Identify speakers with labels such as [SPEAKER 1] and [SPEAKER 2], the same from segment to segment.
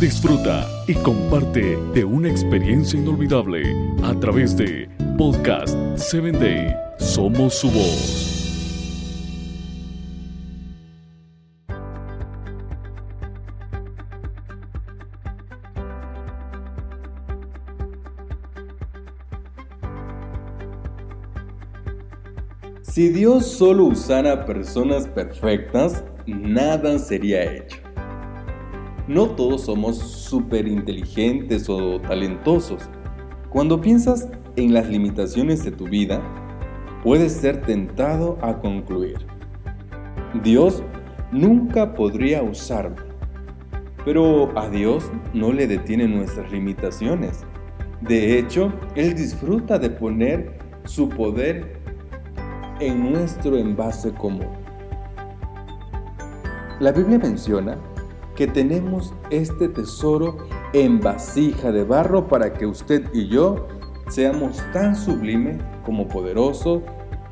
[SPEAKER 1] Disfruta y comparte de una experiencia inolvidable a través de Podcast 7 Day. Somos su voz.
[SPEAKER 2] Si Dios solo usara personas perfectas, nada sería hecho. No todos somos súper inteligentes o talentosos. Cuando piensas en las limitaciones de tu vida, puedes ser tentado a concluir. Dios nunca podría usarme. Pero a Dios no le detienen nuestras limitaciones. De hecho, Él disfruta de poner su poder en nuestro envase común. La Biblia menciona que tenemos este tesoro en vasija de barro para que usted y yo seamos tan sublime como poderoso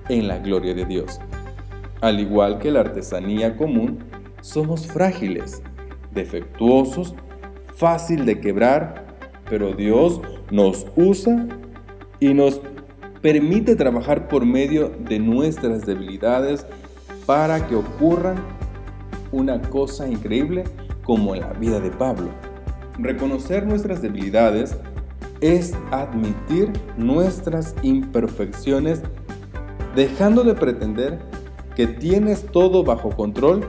[SPEAKER 2] en la gloria de Dios. Al igual que la artesanía común, somos frágiles, defectuosos, fácil de quebrar, pero Dios nos usa y nos permite trabajar por medio de nuestras debilidades para que ocurran una cosa increíble como en la vida de Pablo. Reconocer nuestras debilidades es admitir nuestras imperfecciones dejando de pretender que tienes todo bajo control.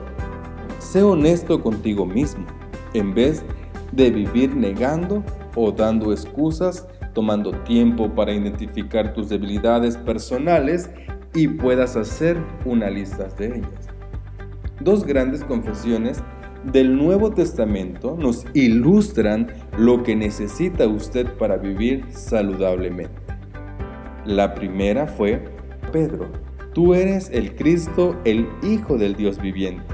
[SPEAKER 2] Sé honesto contigo mismo en vez de vivir negando o dando excusas tomando tiempo para identificar tus debilidades personales y puedas hacer una lista de ellas. Dos grandes confesiones del Nuevo Testamento nos ilustran lo que necesita usted para vivir saludablemente. La primera fue Pedro, tú eres el Cristo, el Hijo del Dios viviente.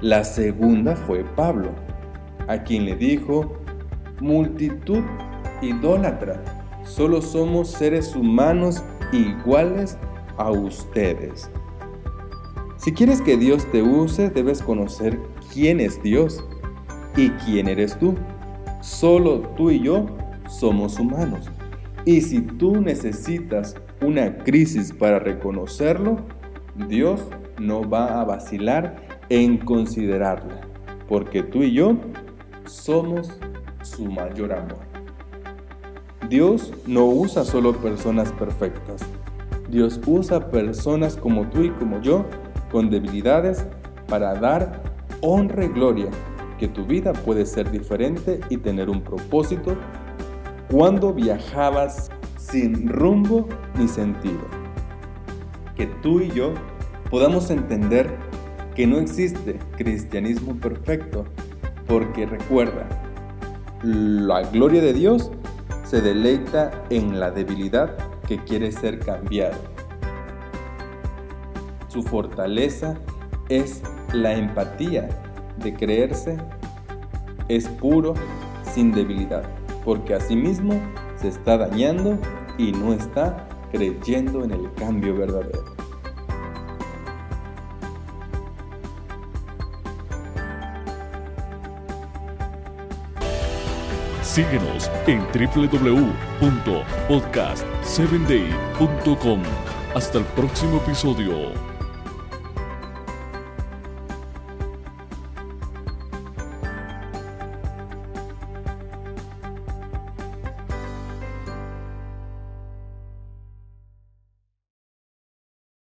[SPEAKER 2] La segunda fue Pablo, a quien le dijo, multitud idólatra. Solo somos seres humanos iguales a ustedes. Si quieres que Dios te use, debes conocer quién es Dios y quién eres tú. Solo tú y yo somos humanos. Y si tú necesitas una crisis para reconocerlo, Dios no va a vacilar en considerarla, porque tú y yo somos su mayor amor. Dios no usa solo personas perfectas. Dios usa personas como tú y como yo, con debilidades, para dar honra y gloria, que tu vida puede ser diferente y tener un propósito cuando viajabas sin rumbo ni sentido. Que tú y yo podamos entender que no existe cristianismo perfecto, porque recuerda, la gloria de Dios se deleita en la debilidad que quiere ser cambiada. Su fortaleza es la empatía de creerse es puro sin debilidad, porque asimismo se está dañando y no está creyendo en el cambio verdadero.
[SPEAKER 1] Síguenos en www.podcast7day.com. Hasta el próximo episodio.